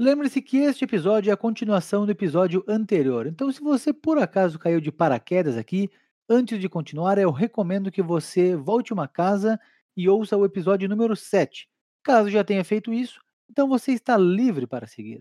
Lembre-se que este episódio é a continuação do episódio anterior. Então, se você por acaso caiu de paraquedas aqui, antes de continuar, eu recomendo que você volte uma casa e ouça o episódio número 7. Caso já tenha feito isso, então você está livre para seguir.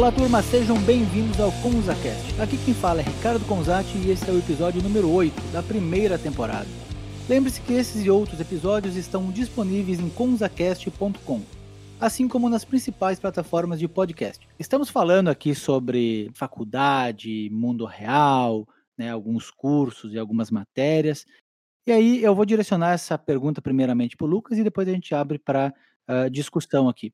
Olá turma, sejam bem-vindos ao ConzaCast. Aqui quem fala é Ricardo Conzati e esse é o episódio número 8 da primeira temporada. Lembre-se que esses e outros episódios estão disponíveis em conzacast.com, assim como nas principais plataformas de podcast. Estamos falando aqui sobre faculdade, mundo real, né, alguns cursos e algumas matérias. E aí eu vou direcionar essa pergunta primeiramente para o Lucas e depois a gente abre para uh, discussão aqui.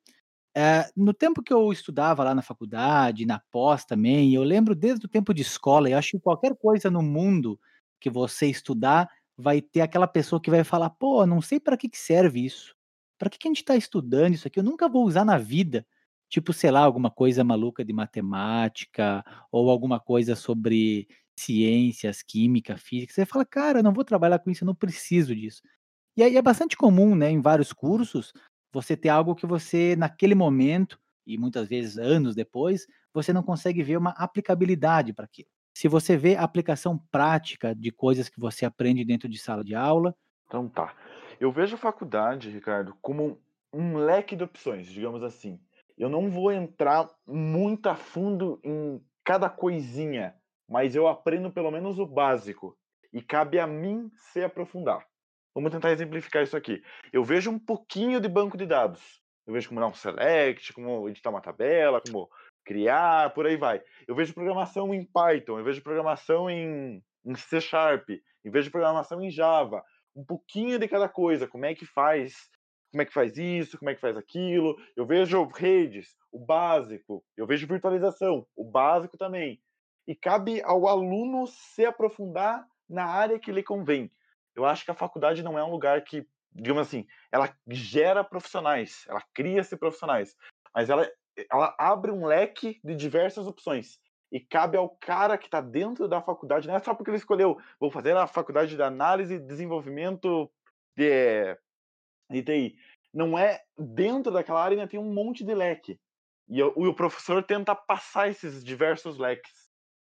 Eh, no tempo que eu estudava lá na faculdade, na pós também, eu lembro desde o tempo de escola, eu acho que qualquer coisa no mundo que você estudar, vai ter aquela pessoa que vai falar: "Pô, não sei para que que serve isso. Para que que a gente está estudando isso aqui? Eu nunca vou usar na vida". Tipo, sei lá, alguma coisa maluca de matemática ou alguma coisa sobre ciências, química, física. Você fala: "Cara, eu não vou trabalhar com isso, eu não preciso disso". E aí é bastante comum, né, em vários cursos, você ter algo que você, naquele momento, e muitas vezes anos depois, você não consegue ver uma aplicabilidade para aquilo. Se você vê a aplicação prática de coisas que você aprende dentro de sala de aula. Então tá. Eu vejo a faculdade, Ricardo, como um leque de opções, digamos assim. Eu não vou entrar muito a fundo em cada coisinha, mas eu aprendo pelo menos o básico. E cabe a mim se aprofundar. Vamos tentar exemplificar isso aqui. Eu vejo um pouquinho de banco de dados. Eu vejo como dar um select, como editar uma tabela, como criar, por aí vai. Eu vejo programação em Python, eu vejo programação em, em C Sharp, eu vejo programação em Java. Um pouquinho de cada coisa, como é que faz, como é que faz isso, como é que faz aquilo. Eu vejo redes, o básico. Eu vejo virtualização, o básico também. E cabe ao aluno se aprofundar na área que lhe convém eu acho que a faculdade não é um lugar que, digamos assim, ela gera profissionais, ela cria-se profissionais, mas ela, ela abre um leque de diversas opções. E cabe ao cara que está dentro da faculdade, não é só porque ele escolheu, vou fazer a faculdade de análise e desenvolvimento de, de TI. Não é dentro daquela área, ainda tem um monte de leque. E o, professor tenta passar esses diversos leques.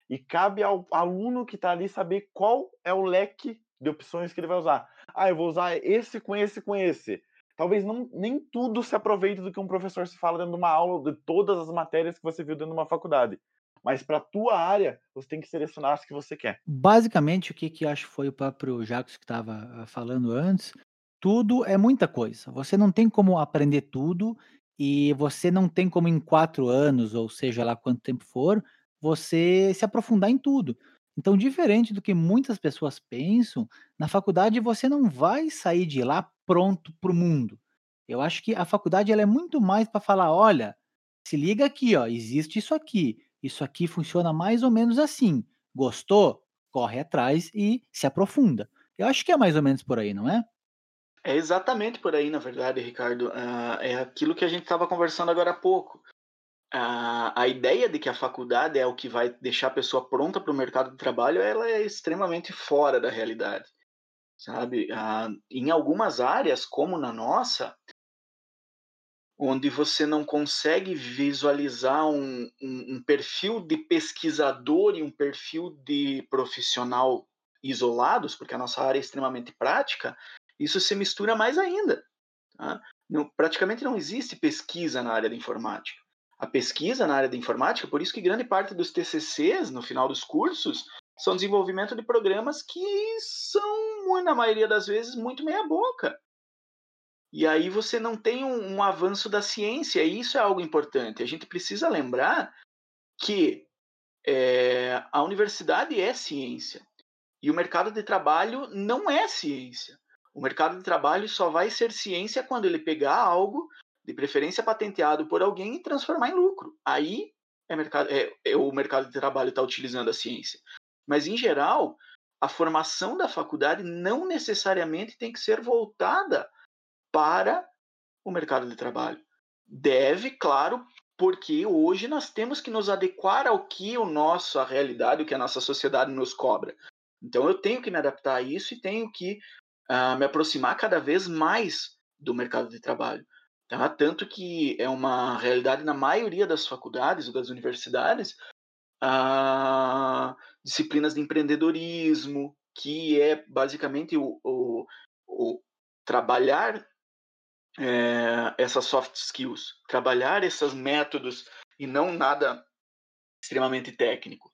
E cabe ao aluno que está ali saber qual é o leque de opções que ele vai usar. Ah, eu vou usar esse com esse com esse. Talvez não, nem tudo se aproveite do que um professor se fala dentro de uma aula, de todas as matérias que você viu dentro de uma faculdade. Mas para a tua área, você tem que selecionar as que você quer. Basicamente, o que, que acho foi o próprio Jacques que estava ah, falando antes, tudo é muita coisa. Você não tem como aprender tudo e você não tem como em quatro anos, ou seja lá quanto tempo for, você se aprofundar em tudo. Então, diferente do que muitas pessoas pensam, na faculdade você não vai sair de lá pronto para o mundo. Eu acho que a faculdade ela é muito mais para falar, olha, se liga aqui, ó, existe isso aqui, isso aqui funciona mais ou menos assim. Gostou? Corre atrás e se aprofunda. Eu acho que é mais ou menos por aí, não é? É exatamente por aí, na verdade, Ricardo. Uh, é aquilo que a gente estava conversando agora há pouco a, a ideia de que a faculdade é o que vai deixar a pessoa pronta para o mercado de trabalho, ela é extremamente fora da realidade, sabe? Em algumas áreas, como na nossa, onde você não consegue visualizar um, um, um, perfil de pesquisador e um perfil de profissional isolados, porque a nossa área é extremamente prática, isso se mistura mais ainda. Tá? Não, praticamente não existe pesquisa na área de informática a pesquisa na área da informática, por isso que grande parte dos TCCs, no final dos cursos, são desenvolvimento de programas que são, na maioria das vezes, muito meia-boca. E aí você não tem um, um, avanço da ciência, e isso é algo importante. A gente precisa lembrar que é, a universidade é ciência, e o mercado de trabalho não é ciência. O mercado de trabalho só vai ser ciência quando ele pegar algo de preferência patenteado por alguém e transformar em lucro. Aí é, mercado, é, é o mercado de trabalho está utilizando a ciência. Mas, em geral, a formação da faculdade não necessariamente tem que ser voltada para o mercado de trabalho. Deve, claro, porque hoje nós temos que nos adequar ao que a realidade, o que a nossa sociedade nos cobra. Então eu tenho que me adaptar a isso e tenho que uh, me aproximar cada vez mais do mercado de trabalho. Tá? Tanto que é uma realidade na maioria das faculdades ou das universidades, disciplinas de empreendedorismo, que é basicamente o, o, o trabalhar é, essas soft skills, trabalhar esses métodos e não nada extremamente técnico.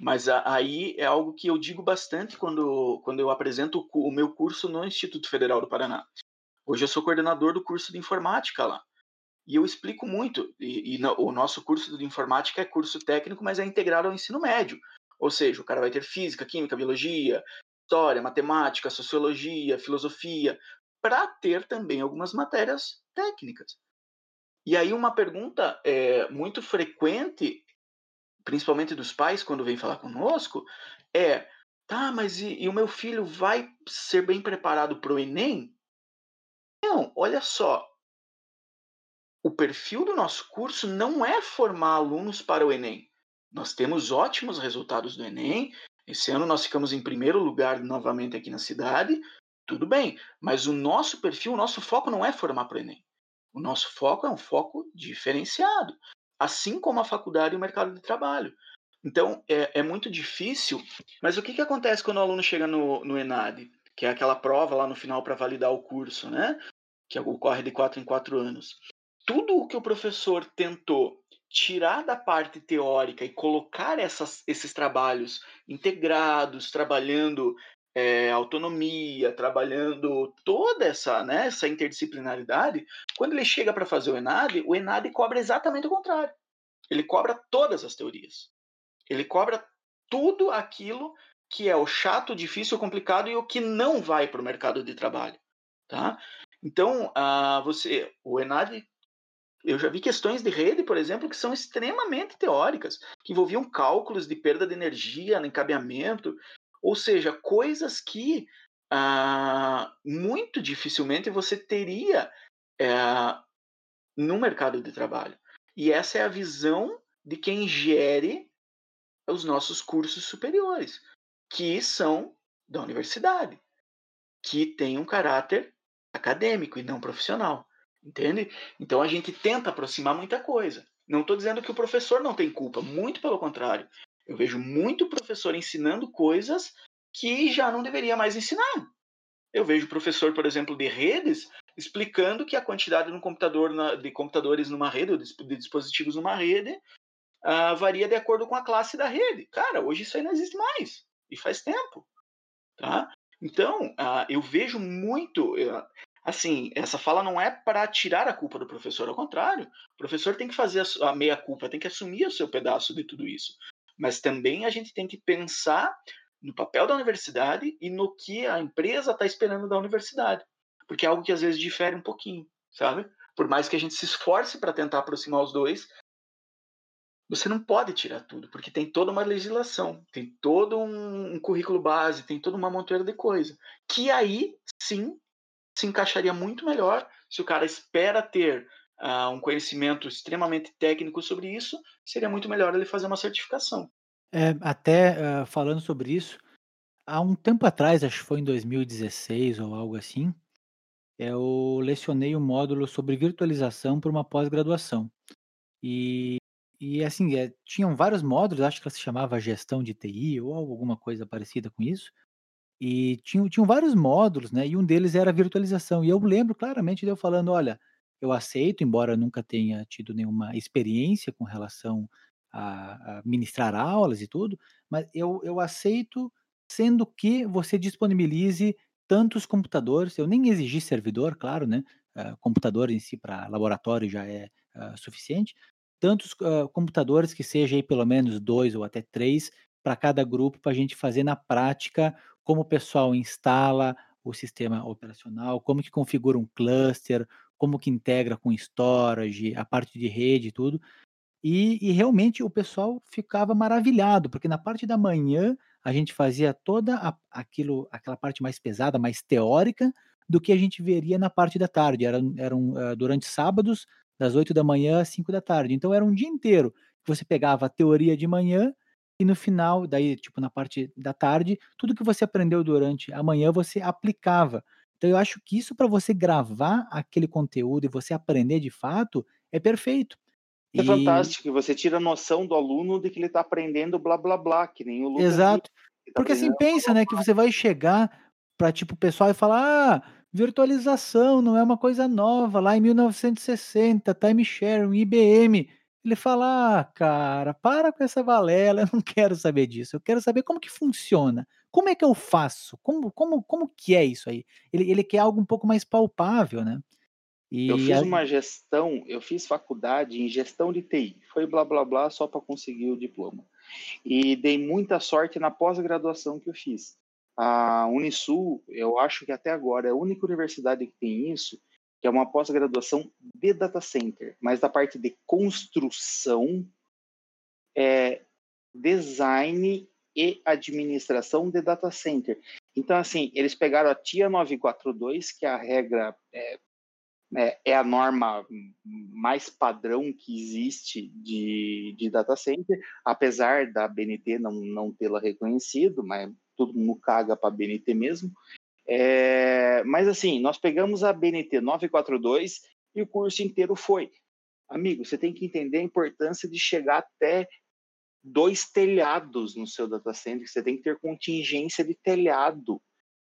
Mas aí é algo que eu digo bastante quando, quando eu apresento o meu curso no Instituto Federal do Paraná. Hoje eu sou coordenador do curso de informática lá. E eu explico muito. E, e no, o nosso curso de informática é curso técnico, mas é integrado ao ensino médio. Ou seja, o cara vai ter física, química, biologia, história, matemática, sociologia, filosofia, para ter também algumas matérias técnicas. E aí uma pergunta é, muito frequente, principalmente dos pais quando vêm falar conosco, é: tá, mas e, e o meu filho vai ser bem preparado para o Enem? Não, olha só. O perfil do nosso curso não é formar alunos para o Enem. Nós temos ótimos resultados do Enem. Esse ano nós ficamos em primeiro lugar novamente aqui na cidade, tudo bem, mas o nosso perfil, o nosso foco não é formar para o Enem. O nosso foco é um foco diferenciado, assim como a faculdade e o mercado de trabalho. Então, é, é muito difícil, mas o que, que acontece quando o aluno chega no, no que é aquela prova lá no final para validar o curso, né? Que ocorre de quatro em quatro anos. Tudo o que o professor tentou tirar da parte teórica e colocar essas, esses trabalhos integrados, trabalhando é, autonomia, trabalhando toda essa, né, essa interdisciplinaridade, quando ele chega para fazer o ENAD, o ENAD cobra exatamente o contrário. Ele cobra todas as teorias. Ele cobra tudo aquilo que é o chato, difícil, complicado e o que não vai para o mercado de trabalho. Tá? Então, uh, você, o ENAD, eu já vi questões de rede, por exemplo, que são extremamente teóricas, que envolviam cálculos de perda de energia, encabeamento, ou seja, coisas que ah, muito dificilmente você teria eh, no mercado de trabalho. E essa é a visão de quem gere os nossos cursos superiores, que são da universidade, que tem um caráter acadêmico e não profissional. Entende? Então a gente tenta aproximar muita coisa. Não estou dizendo que o professor não tem culpa, muito pelo contrário. Eu vejo muito professor ensinando coisas que já não deveria mais ensinar. Eu vejo professor, por exemplo, de redes, explicando que a quantidade no computador, de computadores numa rede, ou de dispositivos numa rede, uh, varia de acordo com a classe da rede. Cara, hoje isso aí não existe mais. E faz tempo. Tá? Então, uh, eu vejo muito. Uh, assim, essa fala não é para tirar a culpa do professor, ao contrário. O professor tem que fazer a, a meia-culpa, tem que assumir o seu pedaço de tudo isso mas também a gente tem que pensar no papel da universidade e no que a empresa está esperando da universidade, porque é algo que às vezes difere um pouquinho, sabe? Por mais que a gente se esforce para tentar aproximar os dois, você não pode tirar tudo, porque tem toda uma legislação, tem todo um, um currículo base, tem toda uma montoeira de coisa, que aí sim se encaixaria muito melhor se o cara espera ter uh, um conhecimento extremamente técnico sobre isso, seria muito melhor ele fazer uma certificação. É, até uh, falando sobre isso, há um tempo atrás, acho que foi em 2016 ou algo assim, eu lecionei um módulo sobre virtualização para uma pós-graduação. E, e assim, é, tinham vários módulos, acho que ela se chamava gestão de TI ou alguma coisa parecida com isso. E tinham, tinham vários módulos, né? E um deles era virtualização. E eu lembro claramente de eu falando: olha, eu aceito, embora nunca tenha tido nenhuma experiência com relação a, a ministrar aulas e tudo, mas eu, eu aceito sendo que você disponibilize tantos computadores, eu nem exigi servidor, claro, né? Uh, computador em si para laboratório já é uh, suficiente, tantos uh, computadores que seja aí pelo menos dois ou até três para cada grupo para a gente fazer na prática como o pessoal instala o sistema operacional, como que configura um cluster, como que integra com storage, a parte de rede e tudo. E, e, realmente o pessoal ficava maravilhado, porque na parte da manhã a gente fazia toda a, aquilo, aquela parte mais pesada, mais teórica, do que a gente veria na parte da tarde. Eram, eram uh, durante sábados, das 8 da manhã às 5 da tarde. Então era um dia inteiro. Você pegava a teoria de manhã e no final, daí, tipo, na parte da tarde, tudo que você aprendeu durante a manhã você aplicava. Então eu acho que isso para você gravar aquele conteúdo e você aprender de fato é perfeito. É e... fantástico, você tira a noção do aluno de que ele está aprendendo blá blá blá, que nem o Lucas. Exato. Tá Porque assim, pensa, né, que você vai chegar para tipo o pessoal e falar: "Ah, virtualização não é uma coisa nova, lá em 1960, time sharing, IBM". Ele fala: "Ah, cara, para com essa balela, eu não quero saber disso. Eu quero saber como que funciona. Como é que eu faço? Como como como que é isso aí?". Ele ele quer algo um pouco mais palpável, né? E eu fiz a... uma gestão, eu fiz faculdade em gestão de TI. Foi blá blá blá só para conseguir o diploma. E dei muita sorte na pós-graduação que eu fiz. A Unisul, eu acho que até agora é a única universidade que tem isso, que é uma pós-graduação de data center, mas da parte de construção, é design e administração de data center. Então, assim, eles pegaram a TIA 942, que é a regra é, é, é, a norma mais padrão que existe de, de data center, apesar da BNT não, não tê-la reconhecido, mas todo mundo caga para a BNT mesmo. É, mas assim, nós pegamos a BNT 942 e o curso inteiro foi. Amigo, você tem que entender a importância de chegar até dois telhados no seu data center, você tem que ter contingência de telhado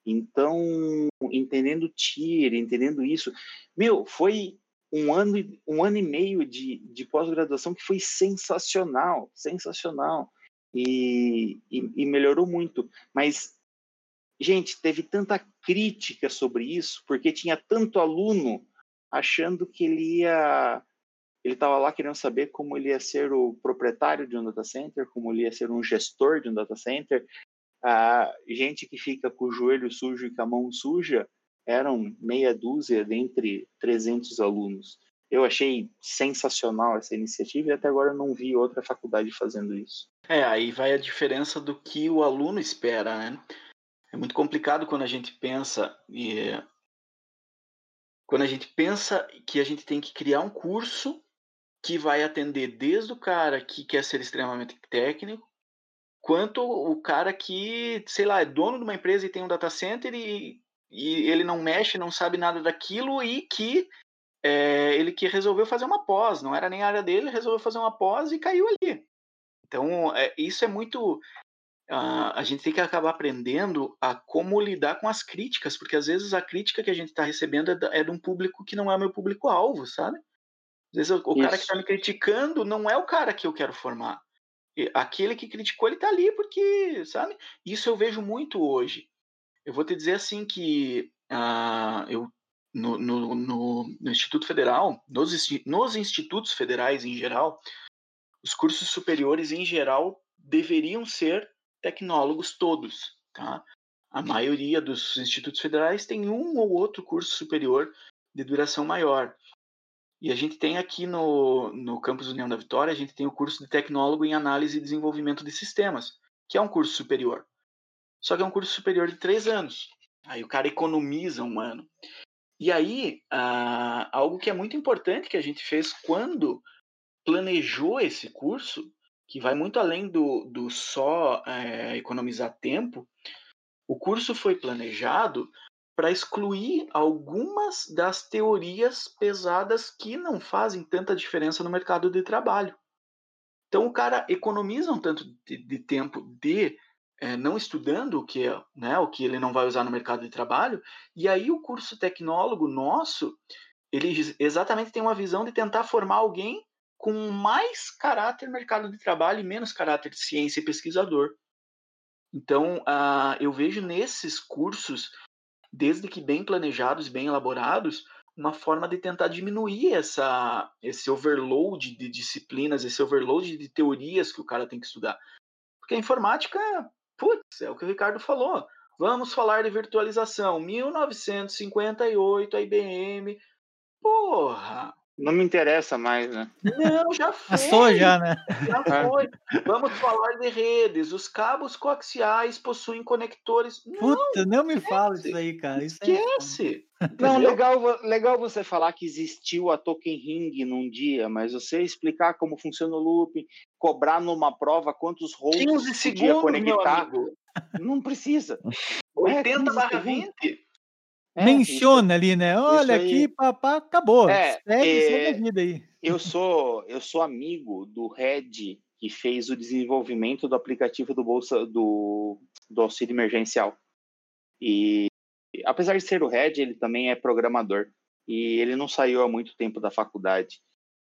então, entendendo tier, entendendo isso, meu, foi um ano, um ano e meio de, de pós-graduação que foi sensacional, sensacional. E, e, e, melhorou muito. Mas, gente, teve tanta crítica sobre isso, porque tinha tanto aluno achando que ele ia. Ele estava lá querendo saber como ele ia ser o proprietário de um data center, como ele ia ser um gestor de um data center, a gente que fica com o joelho sujo e com a mão suja eram meia dúzia dentre 300 alunos. Eu achei sensacional essa iniciativa e até agora não vi outra faculdade fazendo isso. É, aí vai a diferença do que o aluno espera, né? É muito complicado quando a gente pensa e quando a gente pensa que a gente tem que criar um curso que vai atender desde o cara que quer ser extremamente técnico quanto o cara que, sei lá, é dono de uma empresa e tem um data center e, e ele não mexe, não sabe nada daquilo e que é, ele que resolveu fazer uma pós, não era nem a área dele, resolveu fazer uma pós e caiu ali. Então, é, isso é muito. Uh, a gente tem que acabar aprendendo a como lidar com as críticas, porque às vezes a crítica que a gente está recebendo é, é de um público que não é meu público-alvo, sabe? Às vezes o, o cara que está me criticando não é o cara que eu quero formar aquele que criticou, ele está ali porque, sabe? Isso eu vejo muito hoje. Eu vou te dizer assim que uh, eu no, no, no, no, Instituto Federal, nos, nos institutos federais em geral, os cursos superiores em geral deveriam ser tecnólogos todos, tá? A maioria dos institutos federais tem um ou outro curso superior de duração maior. E a gente tem aqui no, no campus União da Vitória, a gente tem o curso de tecnólogo em análise e desenvolvimento de sistemas, que é um curso superior. Só que é um curso superior de três anos. Aí o cara economiza um ano. E aí, ah, algo que é muito importante que a gente fez quando planejou esse curso, que vai muito além do, do só é, economizar tempo, o curso foi planejado para excluir algumas das teorias pesadas que não fazem tanta diferença no mercado de trabalho. Então o cara economiza um tanto de, de tempo de é, não estudando o que, né, o que ele não vai usar no mercado de trabalho, e aí o curso tecnólogo nosso, ele exatamente tem uma visão de tentar formar alguém com mais caráter mercado de trabalho e menos caráter de ciência e pesquisador. Então, uh, eu vejo nesses cursos desde que bem planejados bem elaborados, uma forma de tentar diminuir essa, esse overload de disciplinas, esse overload de teorias que o cara tem que estudar. Porque a informática, putz, é o que o Ricardo falou. Vamos falar de virtualização. 1958, a IBM. Porra! Não me interessa mais, né? Não, já foi. Passou já, né? Já foi. Vamos falar de redes. Os cabos coaxiais possuem conectores. Puta, não, não me fala isso aí, cara. Isso esquece. É... Não, legal, legal você falar que existiu a Token Ring num dia, mas você explicar como funciona o loop, cobrar numa prova quantos 15 segundos, conectar. Não precisa. 80 é, barra 20. É, Menciona isso, ali, né? Olha aqui, papá, acabou. É, segue, é, segue a vida aí. Eu sou, eu sou amigo do Red que fez o desenvolvimento do aplicativo do bolsa do, do auxílio emergencial. E apesar de ser o Red, ele também é programador. E ele não saiu há muito tempo da faculdade.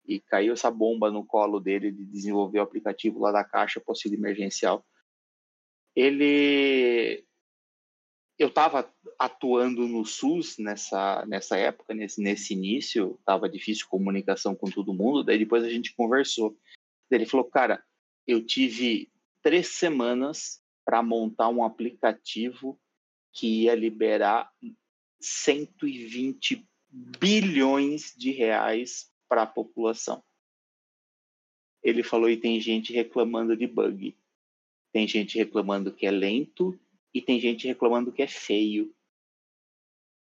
E caiu essa bomba no colo dele de desenvolver o aplicativo lá da Caixa para auxílio emergencial. Ele eu estava atuando no SUS nessa, nessa época, nesse, nesse início, estava difícil comunicação com todo mundo, daí depois a gente conversou. Ele falou, cara, eu tive três semanas para montar um aplicativo que ia liberar 120 bilhões de reais para a população. Ele falou, e tem gente reclamando de bug. Tem gente reclamando que é lento, e tem gente reclamando que é feio.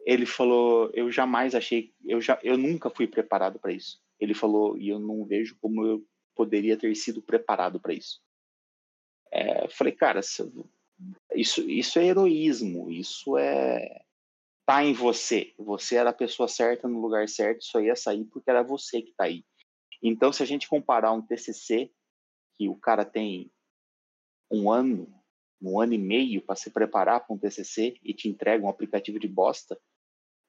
Ele falou, eu jamais achei, eu já, eu nunca fui preparado para isso. Ele falou, e eu não vejo como eu poderia ter sido preparado para isso. É, falei, cara, isso, isso é heroísmo, isso é tá em você. Você era a pessoa certa no lugar certo, só ia sair porque era você que tá aí. Então, se a gente comparar um TCC que o cara tem um ano um ano e meio para se preparar para um TCC e te entrega um aplicativo de bosta,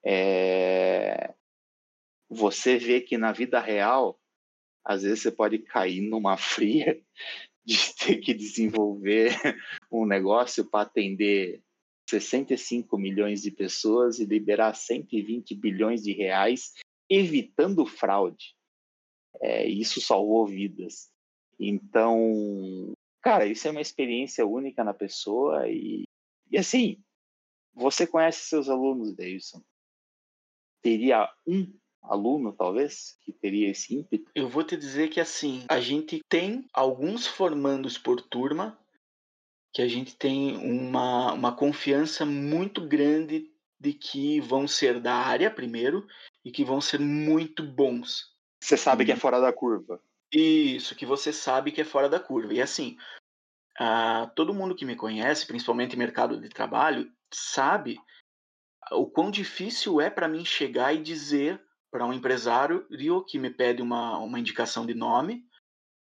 é... você vê que na vida real, às vezes você pode cair numa fria de ter que desenvolver um negócio para atender 65 milhões de pessoas e liberar 120 bilhões de reais, evitando fraude. É, isso salvou vidas. Então, Cara, isso é uma experiência única na pessoa e, e assim, você conhece seus alunos, Davidson? Teria um aluno, talvez, que teria esse ímpeto? Eu vou te dizer que, assim, a gente tem alguns formandos por turma que a gente tem uma, uma confiança muito grande de que vão ser da área, primeiro, e que vão ser muito bons. Você sabe que é fora da curva. Isso, que você sabe que é fora da curva. E assim, uh, todo mundo que me conhece, principalmente em mercado de trabalho, sabe o quão difícil é para mim chegar e dizer para um empresário que me pede uma, uma indicação de nome,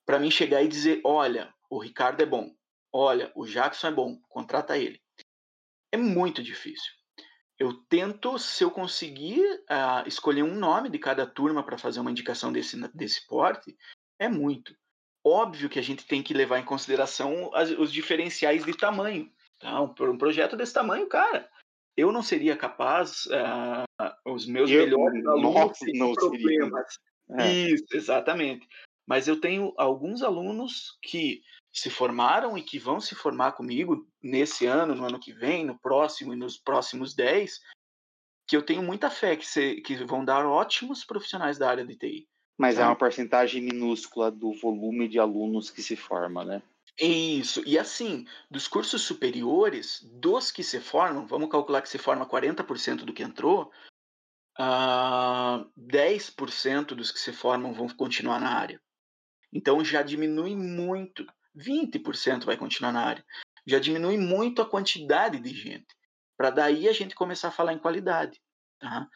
para mim chegar e dizer: olha, o Ricardo é bom, olha, o Jackson é bom, contrata ele. É muito difícil. Eu tento, se eu conseguir uh, escolher um nome de cada turma para fazer uma indicação desse, desse porte, é muito. Óbvio que a gente tem que levar em consideração as, os diferenciais de tamanho. Tá? Um, um, projeto desse tamanho, cara, eu não seria capaz, uh, os meus eu, melhores alunos não problemas. É. Isso, exatamente. Mas eu tenho alguns alunos que se formaram e que vão se formar comigo nesse ano, no ano que vem, no próximo e nos próximos 10, que eu tenho muita fé que, se, que vão dar ótimos profissionais da área de TI. Mas é uma porcentagem minúscula do volume de alunos que se forma, né? Isso. E assim, dos cursos superiores, dos que se formam, vamos calcular que se forma 40% do que entrou, uh, ah, 10% dos que se formam vão continuar na área. Então já diminui muito. 20% vai continuar na área. Já diminui muito a quantidade de gente. Para daí a gente começar a falar em qualidade. Tá?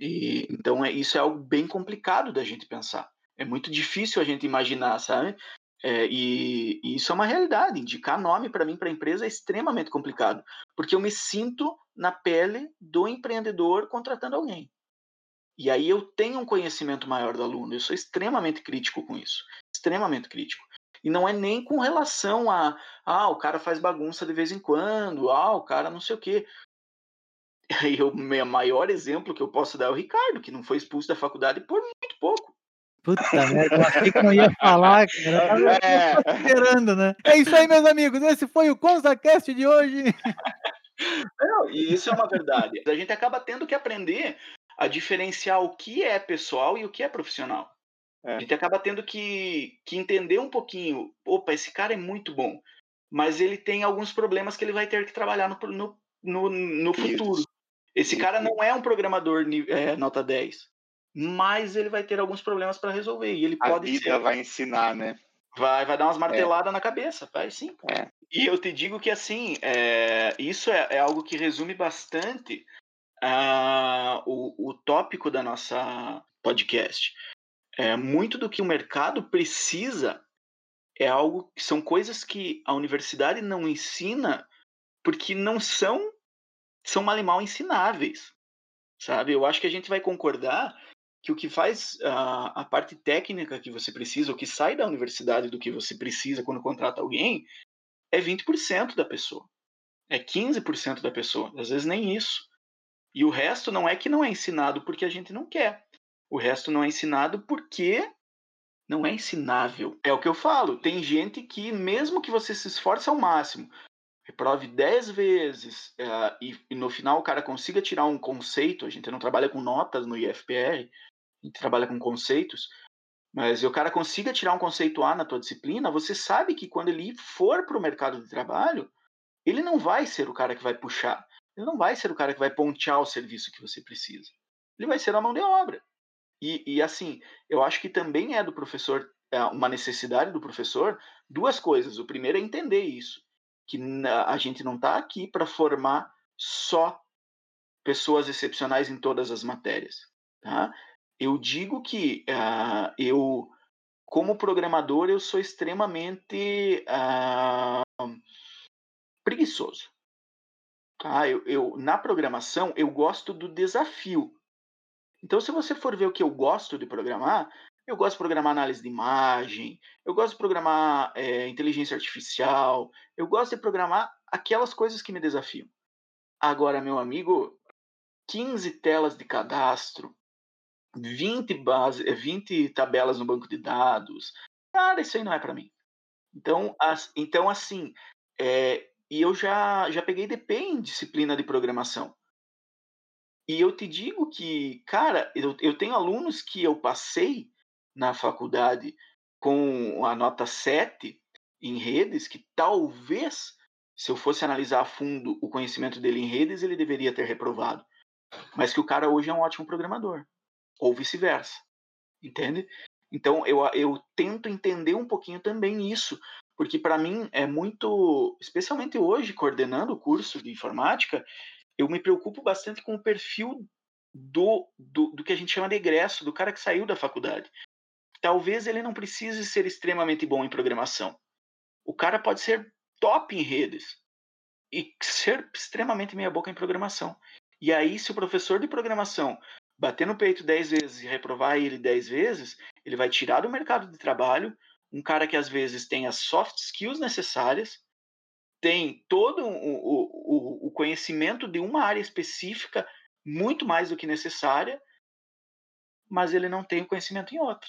E, então, é, isso é algo bem complicado da gente pensar. É muito difícil a gente imaginar, sabe? É, e, e, isso é uma realidade. Indicar nome para mim, para empresa, é extremamente complicado, porque eu me sinto na pele do empreendedor contratando alguém. E aí eu tenho um conhecimento maior do aluno. Eu sou extremamente crítico com isso, extremamente crítico. E não é nem com relação a, ah, o cara faz bagunça de vez em quando, ah, o cara não sei o quê. E o meu maior exemplo que eu posso dar é o Ricardo, que não foi expulso da faculdade por muito pouco. Puta merda, eu achei que não ia falar, cara. Eu é. esperando, né? É isso aí, meus amigos. Esse foi o ConzaCast de hoje. Não, e isso é uma verdade. A gente acaba tendo que aprender a diferenciar o que é pessoal e o que é profissional. É. A gente acaba tendo que, que entender um pouquinho. Opa, esse cara é muito bom, mas ele tem alguns problemas que ele vai ter que trabalhar no, no, no, no futuro. Esse cara não é um programador é, nota 10, mas ele vai ter alguns problemas para resolver. E ele a pode vida ser... vai ensinar, né? Vai, vai dar umas marteladas é. na cabeça, vai sim. É. E eu te digo que assim, é, isso é, é, algo que resume bastante uh, o, o tópico da nossa podcast. É, muito do que o mercado precisa é algo que são coisas que a universidade não ensina porque não são são mal ensináveis, sabe? Eu acho que a gente vai concordar que o que faz a, a parte técnica que você precisa, o que sai da universidade do que você precisa quando contrata alguém, é 20% da pessoa. É 15% da pessoa. Às vezes nem isso. E o resto não é que não é ensinado porque a gente não quer. O resto não é ensinado porque não é ensinável. É o que eu falo. Tem gente que, mesmo que você se esforce ao máximo, reprove 10 vezes uh, e, e, no final o cara consiga tirar um conceito, a gente não trabalha com notas no IFPR, a gente trabalha com conceitos, mas o cara consiga tirar um conceito A na tua disciplina, você sabe que quando ele for para o mercado de trabalho, ele não vai ser o cara que vai puxar, ele não vai ser o cara que vai pontear o serviço que você precisa. Ele vai ser a mão de obra. E, e assim, eu acho que também é do professor, é uma necessidade do professor, duas coisas. O primeiro é entender isso, que a gente não está aqui para formar só pessoas excepcionais em todas as matérias. Tá? Eu digo que uh, eu, como programador, eu sou extremamente uh, preguiçoso. Tá? Eu, eu, na programação, eu gosto do desafio. Então, se você for ver o que eu gosto de programar, eu gosto de programar análise de imagem, eu gosto de programar é, inteligência artificial, eu gosto de programar aquelas coisas que me desafiam. Agora, meu amigo, 15 telas de cadastro, 20, base, 20 eh, tabelas no banco de dados. Cara, isso aí não é para mim. Então, as, então assim, é, e eu já, já peguei DP em disciplina de programação. E eu te digo que, cara, eu, eu tenho alunos que eu passei na faculdade com a nota 7 em redes, que talvez, se eu fosse analisar a fundo o conhecimento dele em redes, ele deveria ter reprovado. Mas que o cara hoje é um ótimo programador ou vice-versa, entende? Então eu, eu tento entender um pouquinho também isso, porque para mim é muito, especialmente hoje coordenando o curso de informática, eu me preocupo bastante com o perfil do, do, do que a gente chama de egresso, do cara que saiu da faculdade. Talvez ele não precise ser extremamente bom em programação. O cara pode ser top em redes e ser extremamente meia boca em programação. E aí, se o professor de programação bater no peito 10 vezes e reprovar ele 10 vezes, ele vai tirar do mercado de trabalho um cara que às vezes tem as soft skills necessárias, tem todo o, o, o conhecimento de uma área específica muito mais do que necessária, mas ele não tem o conhecimento em outra.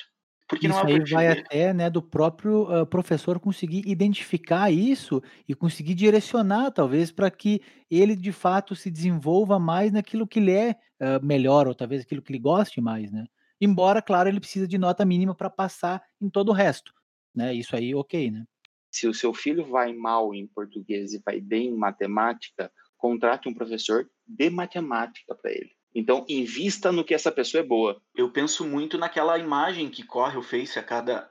Porque isso não é aí vai até né, do próprio uh, professor conseguir identificar isso e conseguir direcionar, talvez, para que ele de fato se desenvolva mais naquilo que lhe é uh, melhor, ou talvez aquilo que ele goste mais, né? Embora, claro, ele precisa de nota mínima para passar em todo o resto, né? Isso aí, ok, né? Se o seu filho vai mal em português e vai bem em matemática, contrate um professor de matemática para ele. Então, invista no que essa pessoa é boa. Eu penso muito naquela imagem que corre o Face a cada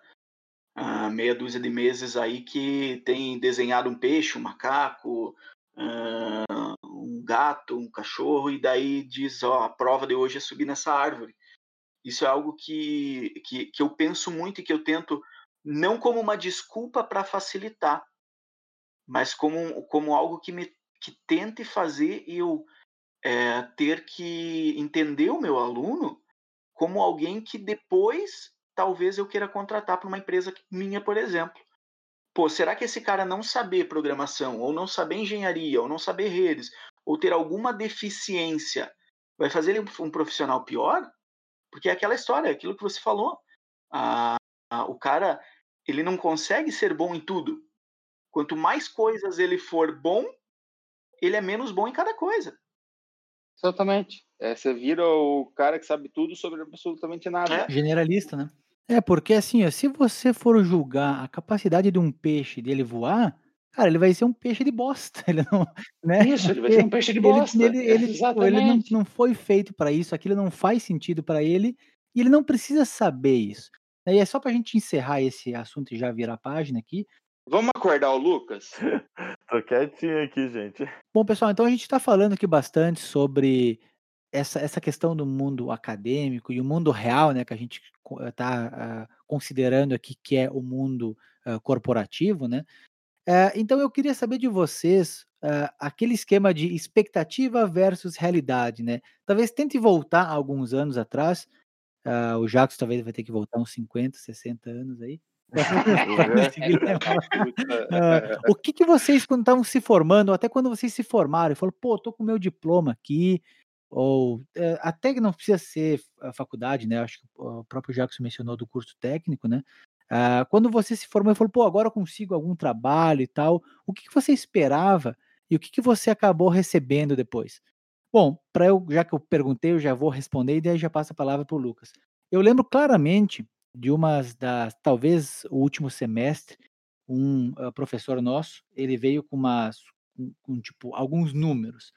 uh, meia dúzia de meses aí que tem desenhado um peixe, um macaco, uh, um gato, um cachorro, e daí diz, ó, a prova de hoje é subir nessa árvore. Isso é algo que, que, que eu penso muito e que eu tento, não como uma desculpa para facilitar, mas como, como algo que me que tente fazer eu é, ter que entender o meu aluno como alguém que depois talvez eu queira contratar para uma empresa minha, por exemplo. Pô, será que esse cara não saber programação, ou não saber engenharia, ou não saber redes, ou ter alguma deficiência, vai fazer ele um profissional pior? Porque é aquela história, é aquilo que você falou. Ah, o cara, ele não consegue ser bom em tudo. Quanto mais coisas ele for bom, ele é menos bom em cada coisa. Exatamente. É, você vira o cara que sabe tudo sobre absolutamente nada. É. Generalista, né? É, porque assim, ó, se você for julgar a capacidade de um peixe dele voar, cara, ele vai ser um peixe de bosta. Ele não, né? Isso, ele vai ser um peixe de bosta. Ele, ele, ele, tipo, ele não, não foi feito para isso, aquilo não faz sentido para ele e ele não precisa saber isso. E é só para a gente encerrar esse assunto e já virar a página aqui. Vamos acordar o Lucas? Tô quietinho aqui, gente. Bom, pessoal, então a gente está falando aqui bastante sobre essa, essa questão do mundo acadêmico e o mundo real, né, que a gente está uh, ah, considerando aqui que é o mundo uh, corporativo, né? Uh, então eu queria saber de vocês aquele esquema de expectativa versus realidade, né? Talvez tente voltar alguns anos atrás. o Jacques talvez vai ter que voltar uns 50, 60 anos aí. o que, que vocês, quando estavam se formando, até quando vocês se formaram, falaram, pô, tô com meu diploma aqui, ou é, até que não precisa ser a faculdade, né? Acho que o próprio Jackson mencionou do curso técnico, né? Ah, quando você se formou e falou, pô, agora eu consigo algum trabalho e tal, o que, que você esperava e o que, que você acabou recebendo depois? Bom, para eu, já que eu perguntei, eu já vou responder e daí já passo a palavra para o Lucas. Eu lembro claramente de umas das, talvez o último semestre, um uh, professor nosso, ele veio com umas, com, tipo alguns números.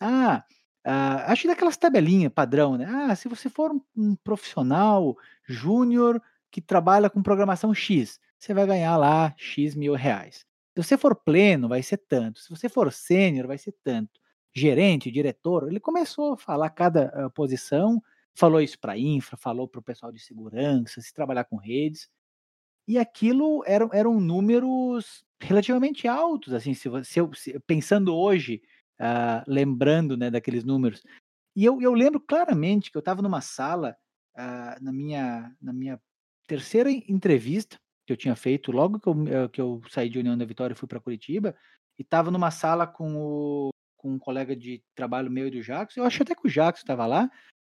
Ah, ah, acho daquelas tabelinhas padrão, né? Ah, se você for um, um profissional júnior que trabalha com programação X, você vai ganhar lá X mil reais. Se você for pleno, vai ser tanto. Se você for sênior, vai ser tanto. Gerente, diretor, ele começou a falar cada uh, posição, falou isso para infra, falou para o pessoal de segurança, se trabalhar com redes. E aquilo eram, eram números relativamente altos, assim, se, se eu, se, pensando hoje uh, lembrando né, daqueles números. E eu, eu lembro claramente que eu estava numa sala, uh, na, minha, na minha terceira entrevista que eu tinha feito, logo que eu, eh, que eu saí de União da Vitória e fui para Curitiba, e estava numa sala com, o, com um colega de trabalho meu e do Jackson, eu acho até que o Jackson estava lá,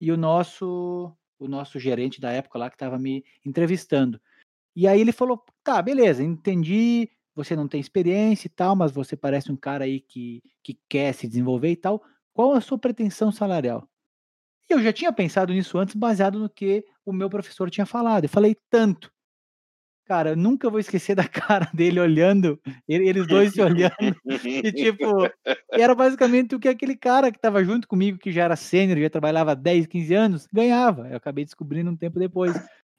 e o nosso o nosso gerente da época lá que estava me entrevistando. E aí ele falou: tá, beleza, entendi você não tem experiência e tal, mas você parece um cara aí que, que quer se desenvolver e tal. Qual a sua pretensão salarial? E eu já tinha pensado nisso antes, baseado no que o meu professor tinha falado. Eu falei tanto. Cara, eu nunca vou esquecer da cara dele olhando, eles dois se olhando, e tipo, era basicamente o que aquele cara que estava junto comigo, que já era sênior, já trabalhava 10, 15 anos, ganhava. Eu acabei descobrindo um tempo depois.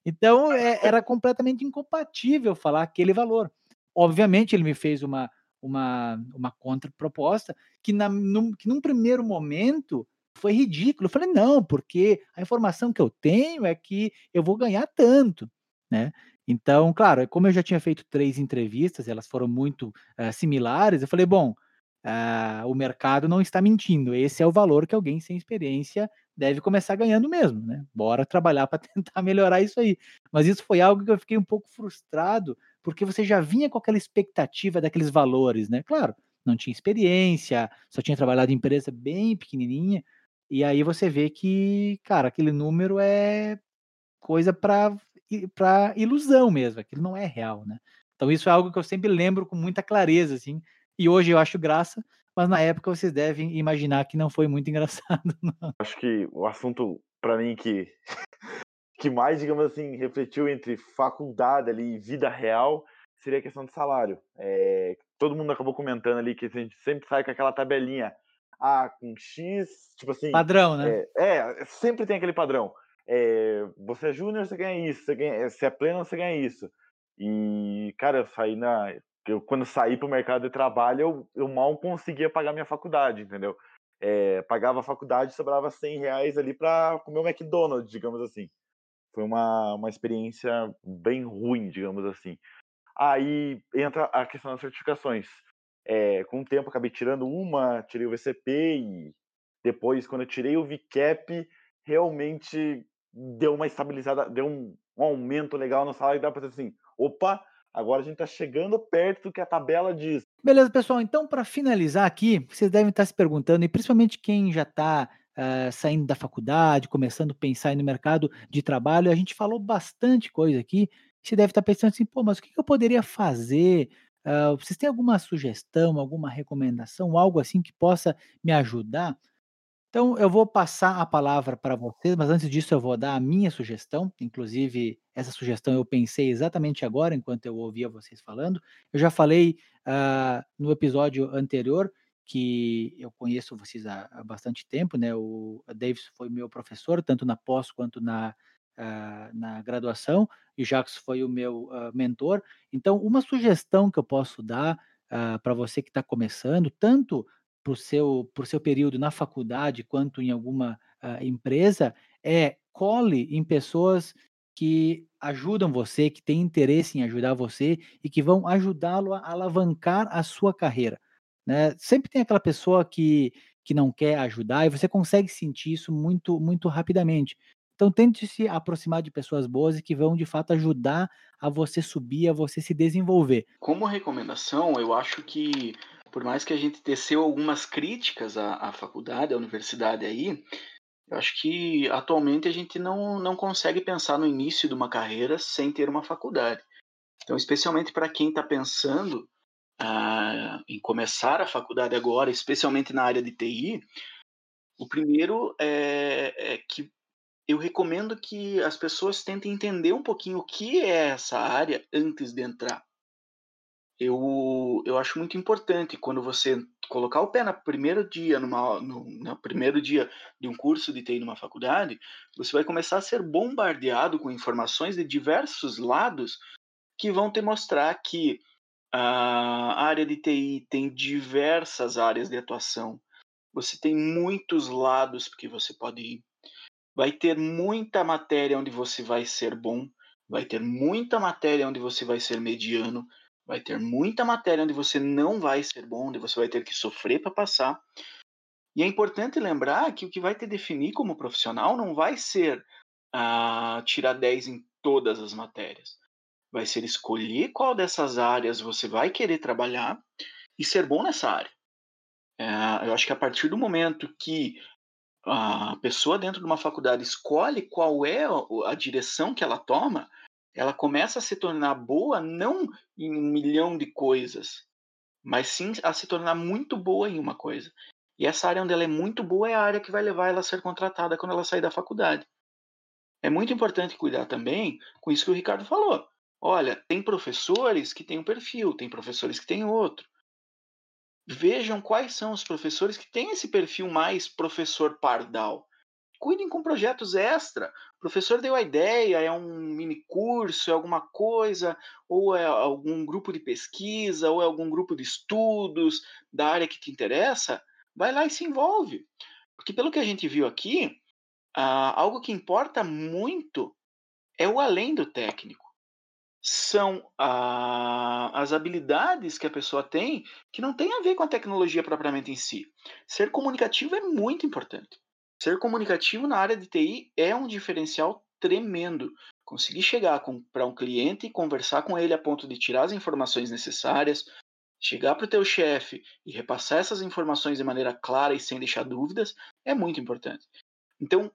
Então, é, era completamente incompatível falar aquele valor. Obviamente, ele me fez uma, uma, uma contraproposta que, na, num, que num primeiro momento foi ridículo. Eu falei, não, porque a informação que eu tenho é que eu vou ganhar tanto, né? Então, claro, como eu já tinha feito três entrevistas, elas foram muito uh, similares, eu falei, bom, uh, o mercado não está mentindo, esse é o valor que alguém sem experiência deve começar ganhando mesmo, né? Bora trabalhar para tentar melhorar isso aí. Mas isso foi algo que eu fiquei um pouco frustrado, porque você já vinha com aquela expectativa daqueles valores, né? Claro, não tinha experiência, só tinha trabalhado em empresa bem pequenininha, e aí você vê que, cara, aquele número é coisa para para ilusão mesmo, aquilo não é real, né? Então isso é algo que eu sempre lembro com muita clareza, assim, e hoje eu acho graça, mas na época vocês devem imaginar que não foi muito engraçado. Não. Acho que o assunto para mim que que mais, digamos assim, refletiu entre faculdade ali e vida real seria a questão do salário. É, todo mundo acabou comentando ali que a gente sempre sai com aquela tabelinha. Ah, com X, tipo assim. Padrão, né? É, é sempre tem aquele padrão. É, você é júnior, você ganha isso. Você, ganha, você é pleno, você ganha isso. E, cara, eu saí na. Eu, quando saí pro mercado de trabalho, eu, eu mal conseguia pagar minha faculdade, entendeu? É, pagava a faculdade sobrava 100 reais ali para comer o McDonald's, digamos assim. Foi uma, uma experiência bem ruim, digamos assim. Aí entra a questão das certificações. É, com o tempo, acabei tirando uma, tirei o VCP e depois, quando eu tirei o VCAP, realmente deu uma estabilizada, deu um, um aumento legal no salário e dá para dizer assim: opa, agora a gente está chegando perto do que a tabela diz. Beleza, pessoal. Então, para finalizar aqui, vocês devem estar se perguntando, e principalmente quem já está uh, saindo da faculdade, começando a pensar no mercado de trabalho, a gente falou bastante coisa aqui. Você deve estar pensando assim, pô, mas o que eu poderia fazer? Uh, vocês têm alguma sugestão, alguma recomendação, algo assim que possa me ajudar? Então, eu vou passar a palavra para vocês, mas antes disso eu vou dar a minha sugestão. Inclusive, essa sugestão eu pensei exatamente agora, enquanto eu ouvia vocês falando. Eu já falei uh, no episódio anterior que eu conheço vocês há, há, bastante tempo, né? O Davis foi meu professor, tanto na pós quanto na, uh, na graduação, e o Jacques foi o meu uh, mentor. Então, uma sugestão que eu posso dar para você que está começando, tanto o seu, pro seu período na faculdade quanto em alguma uh, empresa é cole em pessoas que ajudam você, que têm interesse em ajudar você e que vão ajudá-lo a alavancar a sua carreira. Né? Sempre tem aquela pessoa que, que não quer ajudar e você consegue sentir isso muito, muito rapidamente. Então tente se aproximar de pessoas boas e que vão de fato ajudar a você subir, a você se desenvolver. Como recomendação, eu acho que por mais que a gente teceu algumas críticas à, à faculdade, à universidade aí, eu acho que atualmente a gente não, não consegue pensar no início de uma carreira sem ter uma faculdade. Então, especialmente para quem está pensando ah, em começar a faculdade agora, especialmente na área de TI, o primeiro é, é que eu recomendo que as pessoas tentem entender um pouquinho o que é essa área antes de entrar eu, eu acho muito importante quando você colocar o pé no primeiro dia numa, no, no primeiro dia de um curso de TI numa faculdade, você vai começar a ser bombardeado com informações de diversos lados que vão te mostrar que a área de TI tem diversas áreas de atuação. Você tem muitos lados que você pode ir. Vai ter muita matéria onde você vai ser bom, vai ter muita matéria onde você vai ser mediano, Vai ter muita matéria onde você não vai ser bom, onde você vai ter que sofrer para passar. E é importante lembrar que o que vai te definir como profissional não vai ser uh, tirar 10 em todas as matérias. Vai ser escolher qual dessas áreas você vai querer trabalhar e ser bom nessa área. Uh, eu acho que a partir do momento que a pessoa dentro de uma faculdade escolhe qual é a direção que ela toma, ela começa a se tornar boa não em um milhão de coisas, mas sim a se tornar muito boa em uma coisa. E essa área onde ela é muito boa é a área que vai levar ela a ser contratada quando ela sair da faculdade. É muito importante cuidar também com isso que o Ricardo falou. Olha, tem professores que têm um perfil, tem professores que têm outro. Vejam quais são os professores que têm esse perfil mais professor pardal cuidem com projetos extra. O professor deu a ideia, é um mini curso, é alguma coisa, ou é algum grupo de pesquisa, ou é algum grupo de estudos da área que te interessa, vai lá e se envolve. Porque pelo que a gente viu aqui, ah, algo que importa muito é o além do técnico. São ah, as habilidades que a pessoa tem que não tem a ver com a tecnologia propriamente em si. Ser comunicativo é muito importante. Ser comunicativo na área de TI é um diferencial tremendo. Conseguir chegar para um cliente e conversar com ele a ponto de tirar as informações necessárias, chegar para o teu chefe e repassar essas informações de maneira clara e sem deixar dúvidas é muito importante. Então,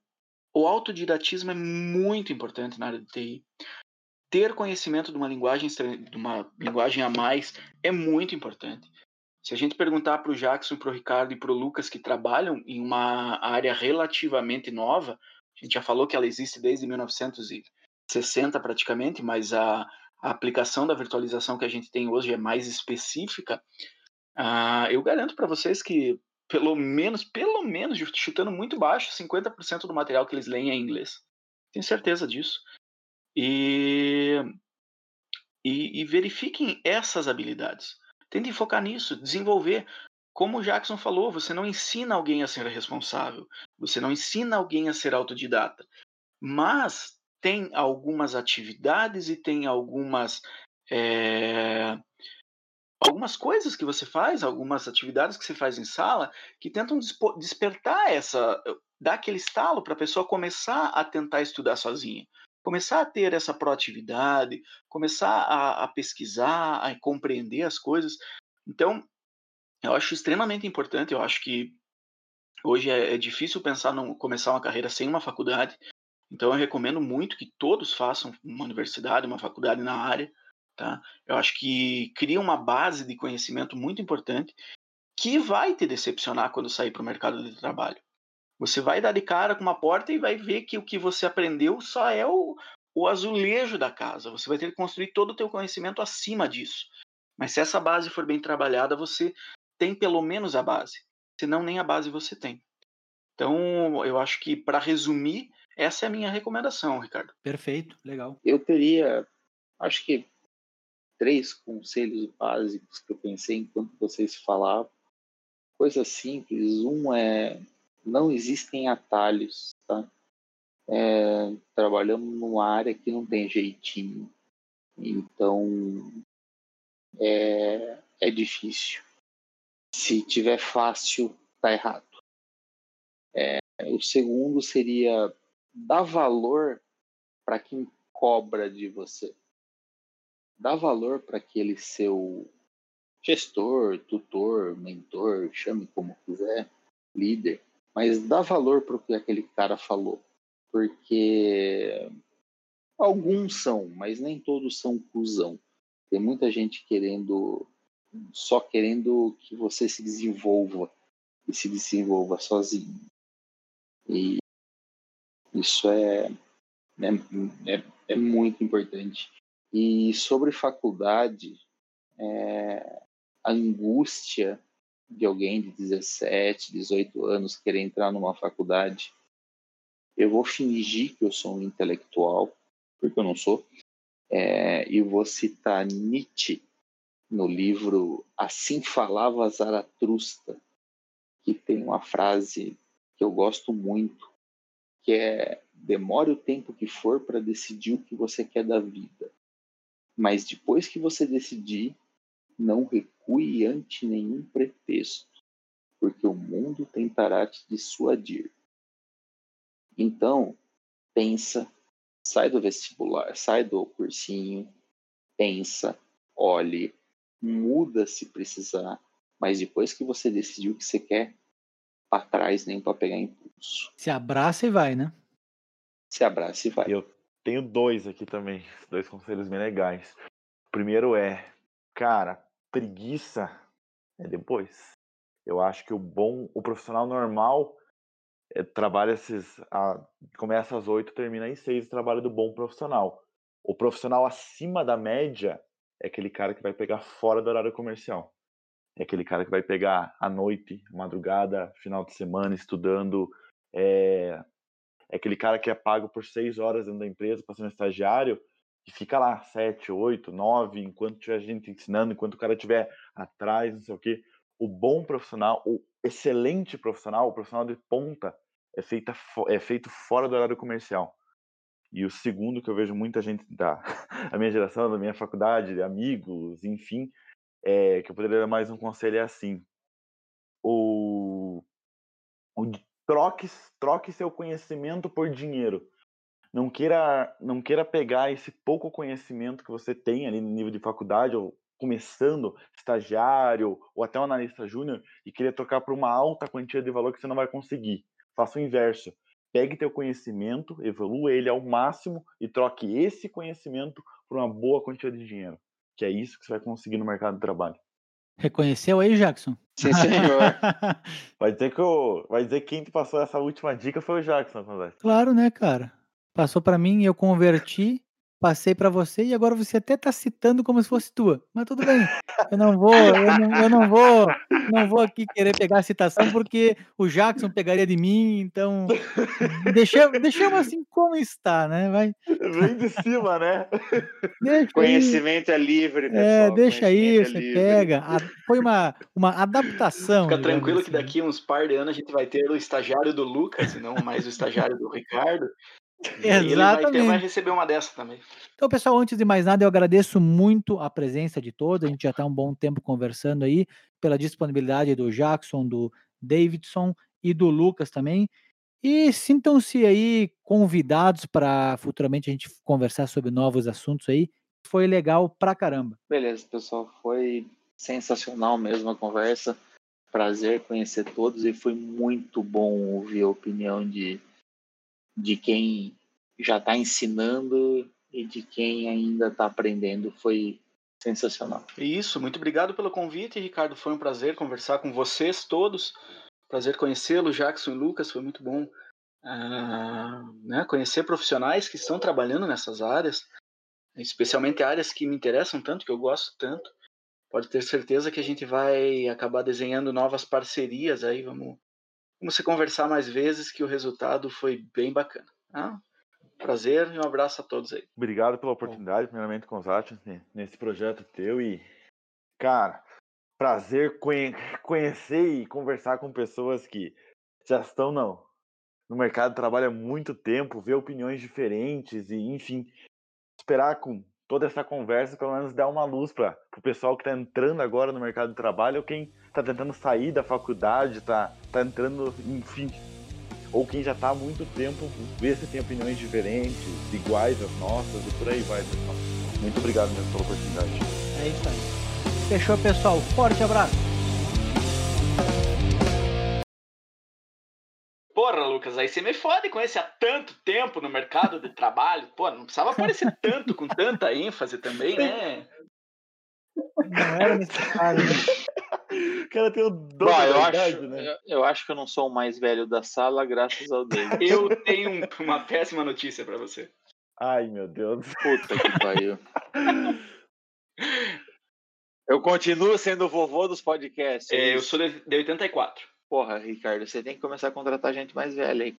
o autodidatismo é muito importante na área de TI. Ter conhecimento de uma linguagem, de uma linguagem a mais é muito importante. Se a gente perguntar para o Jackson, para o Ricardo e para o Lucas, que trabalham em uma área relativamente nova, a gente já falou que ela existe desde 1960 praticamente, mas a, a aplicação da virtualização que a gente tem hoje é mais específica. Uh, eu garanto para vocês que pelo menos, pelo menos, chutando muito baixo, 50% do material que eles leem é em inglês. Tenho certeza disso. E, e, e verifiquem essas habilidades. Tentem focar nisso, desenvolver. Como o Jackson falou, você não ensina alguém a ser responsável, você não ensina alguém a ser autodidata, mas tem algumas atividades e tem algumas é, algumas coisas que você faz, algumas atividades que você faz em sala que tentam despertar essa, dar aquele estalo para a pessoa começar a tentar estudar sozinha começar a ter essa proatividade, começar a, a pesquisar, a compreender as coisas. Então, eu acho extremamente importante. Eu acho que hoje é, é difícil pensar em começar uma carreira sem uma faculdade. Então, eu recomendo muito que todos façam uma universidade, uma faculdade na área. Tá? Eu acho que cria uma base de conhecimento muito importante que vai te decepcionar quando sair para o mercado de trabalho. Você vai dar de cara com uma porta e vai ver que o que você aprendeu só é o, o azulejo da casa. Você vai ter que construir todo o teu conhecimento acima disso. Mas se essa base for bem trabalhada, você tem pelo menos a base. Senão nem a base você tem. Então, eu acho que para resumir, essa é a minha recomendação, Ricardo. Perfeito, legal. Eu teria, acho que três conselhos básicos que eu pensei enquanto vocês falavam. Coisa simples. Um é não existem atalhos, tá? É, trabalhamos numa área que não tem jeitinho. Então é, é difícil. Se tiver fácil, tá errado. É, o segundo seria dar valor para quem cobra de você. Dá valor para aquele seu gestor, tutor, mentor, chame como quiser, líder, mas dá valor para o que aquele cara falou, porque alguns são, mas nem todos são cuzão. Tem muita gente querendo, só querendo que você se desenvolva e se desenvolva sozinho. E isso é, é, é, é muito importante. E sobre faculdade, é, a angústia de alguém de 17, 18 anos querer entrar numa faculdade, eu vou fingir que eu sou um intelectual, porque eu não sou, é, e vou citar Nietzsche no livro Assim Falava Zaratustra, que tem uma frase que eu gosto muito, que é demore o tempo que for para decidir o que você quer da vida. Mas depois que você decidir, não recue ante nenhum pretexto, porque o mundo tentará te dissuadir. Então, pensa, sai do vestibular, sai do cursinho, pensa, olhe, muda se precisar, mas depois que você decidiu o que você quer, para trás nem para pegar impulso. Se abraça e vai, né? Se abraça e vai. Eu tenho dois aqui também, dois conselhos bem legais. O primeiro é, cara, preguiça é depois. Eu acho que o bom, o profissional normal é, trabalha esses, a, começa às oito, termina às seis, o trabalho do bom profissional. O profissional acima da média é aquele cara que vai pegar fora do horário comercial. É aquele cara que vai pegar à noite, madrugada, final de semana, estudando. É, é aquele cara que é pago por seis horas dentro da empresa para ser um estagiário e fica lá sete, oito, nove, enquanto tiver gente ensinando, enquanto o cara estiver atrás, não sei o quê. O bom profissional, o excelente profissional, o profissional de ponta, é, feita, é feito fora do horário comercial. E o segundo que eu vejo muita gente da a minha geração, da minha faculdade, amigos, enfim, é, que eu poderia dar mais um conselho é assim: o, o troque, troque seu conhecimento por dinheiro. Não queira, não queira pegar esse pouco conhecimento que você tem ali no nível de faculdade ou começando estagiário ou até um analista júnior e querer trocar por uma alta quantia de valor que você não vai conseguir. Faça o inverso. Pegue teu conhecimento, evolua ele ao máximo e troque esse conhecimento por uma boa quantia de dinheiro que é isso que você vai conseguir no mercado de trabalho. Reconheceu aí, Jackson? Sim, senhor. vai dizer que o, vai dizer que quem te passou essa última dica foi o Jackson. Claro, né, cara? Passou para mim, eu converti passei para você e agora você até tá citando como se fosse tua. Mas tudo bem. Eu não vou, eu não, eu não vou, não vou aqui querer pegar a citação porque o Jackson pegaria de mim, então deixamos, deixamos assim como está, né? Vai. Vem de cima, né? Deixa Conhecimento aí. é livre, é, pessoal. É, deixa aí, é você livre. pega. Foi uma, uma adaptação. Fica tranquilo assim. que daqui uns par de anos a gente vai ter o estagiário do Lucas, não mais o estagiário do Ricardo. Exatamente. Ele vai, ter, vai, receber uma dessa também. Então, pessoal, antes de mais nada, eu agradeço muito a presença de todos. A gente já está um bom tempo conversando aí, pela disponibilidade do Jackson, do Davidson e do Lucas também. E sintam-se aí convidados para futuramente a gente conversar sobre novos assuntos aí. Foi legal pra caramba. Beleza, pessoal. Foi sensacional mesmo a conversa. Prazer conhecer todos e foi muito bom ouvir a opinião de de quem já está ensinando e de quem ainda está aprendendo. Foi sensacional. Isso, muito obrigado pelo convite, Ricardo. Foi um prazer conversar com vocês todos. prazer conhecê-lo, Jackson e Lucas, foi muito bom uh, né, conhecer profissionais que estão trabalhando nessas áreas, especialmente áreas que me interessam tanto, que eu gosto tanto. Pode ter certeza que a gente vai acabar desenhando novas parcerias aí, vamos, vamos se conversar mais vezes, que o resultado foi bem bacana. Tá? Prazer e um abraço a todos aí. Obrigado pela oportunidade, primeiramente, com os nesse projeto teu e, cara, prazer conhecer e conversar com pessoas que já estão no, no mercado de trabalho há muito tempo, ver opiniões diferentes e, enfim, esperar com toda essa conversa pelo menos dar uma luz para o pessoal que está entrando agora no mercado de trabalho ou quem está tentando sair da faculdade, está tá entrando, enfim, ou quem já está há muito tempo, ver se tem opiniões diferentes, iguais às nossas e por aí vai, pessoal. Muito obrigado mesmo pela oportunidade. É isso aí. Fechou, pessoal. Forte abraço. Lucas, aí você me fode com esse há tanto tempo no mercado de trabalho. Pô, não precisava aparecer tanto, com tanta ênfase também, né? Não era necessário. Né? O cara tem o dom Bah, eu, acho, né? eu, eu, acho que eu não sou o mais velho da sala, graças ao Deus. Eu tenho uma péssima notícia para você. Ai, meu Deus. Puta que pariu. Eu continuo sendo o vovô dos podcasts. É, eu sou de 84. Porra, Ricardo, você tem que começar a contratar gente mais velha aí.